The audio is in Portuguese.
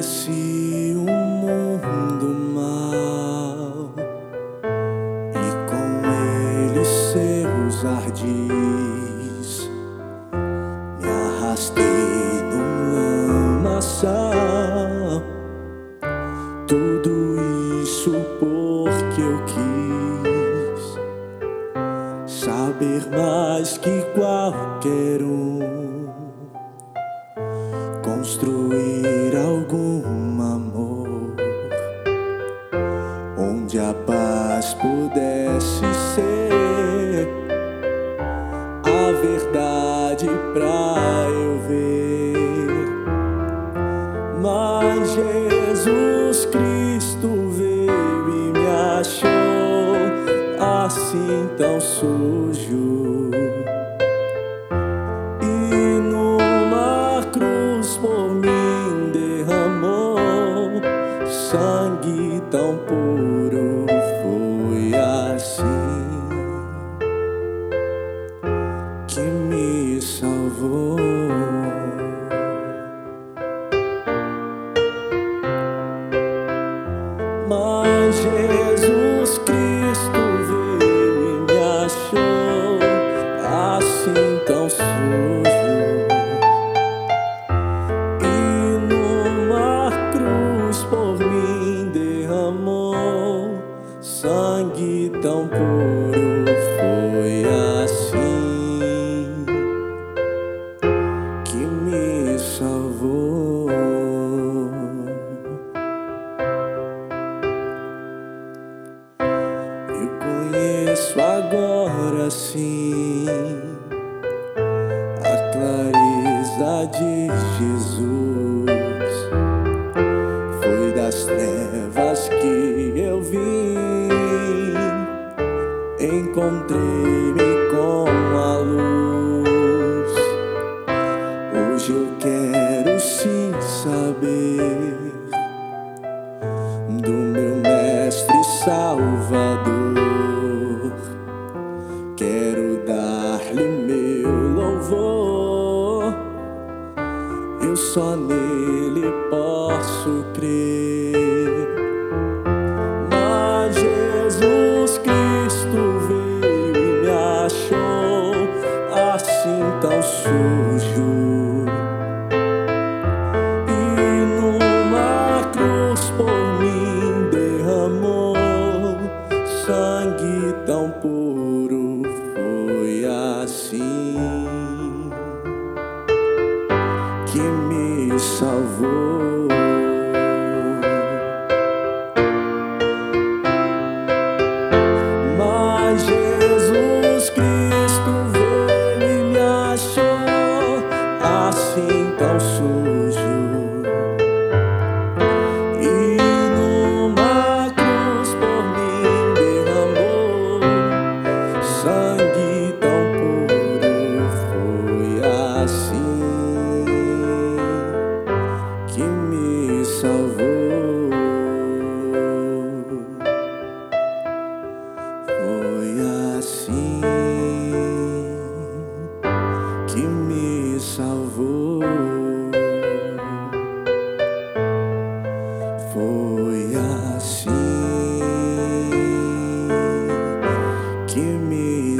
Conheci um mundo mal e com ele seus ardis. Me arrastei num lamaçal. Tudo isso porque eu quis saber mais que qualquer um construir onde a paz pudesse ser a verdade pra eu ver. Mas Jesus Cristo veio e me achou assim tão sujo. Jesus Cristo veio e me achou assim tão sujo. E numa cruz por mim derramou sangue tão puro. Foi assim que me salvou. Conheço agora sim a clareza de Jesus. Foi das trevas que eu vim, encontrei-me com a luz. Hoje eu quero sim saber do meu mestre salvador. só nele posso crer. Mas Jesus Cristo veio e me achou assim tão sujo. E numa cruz por mim derramou sangue tão puro. Oh. me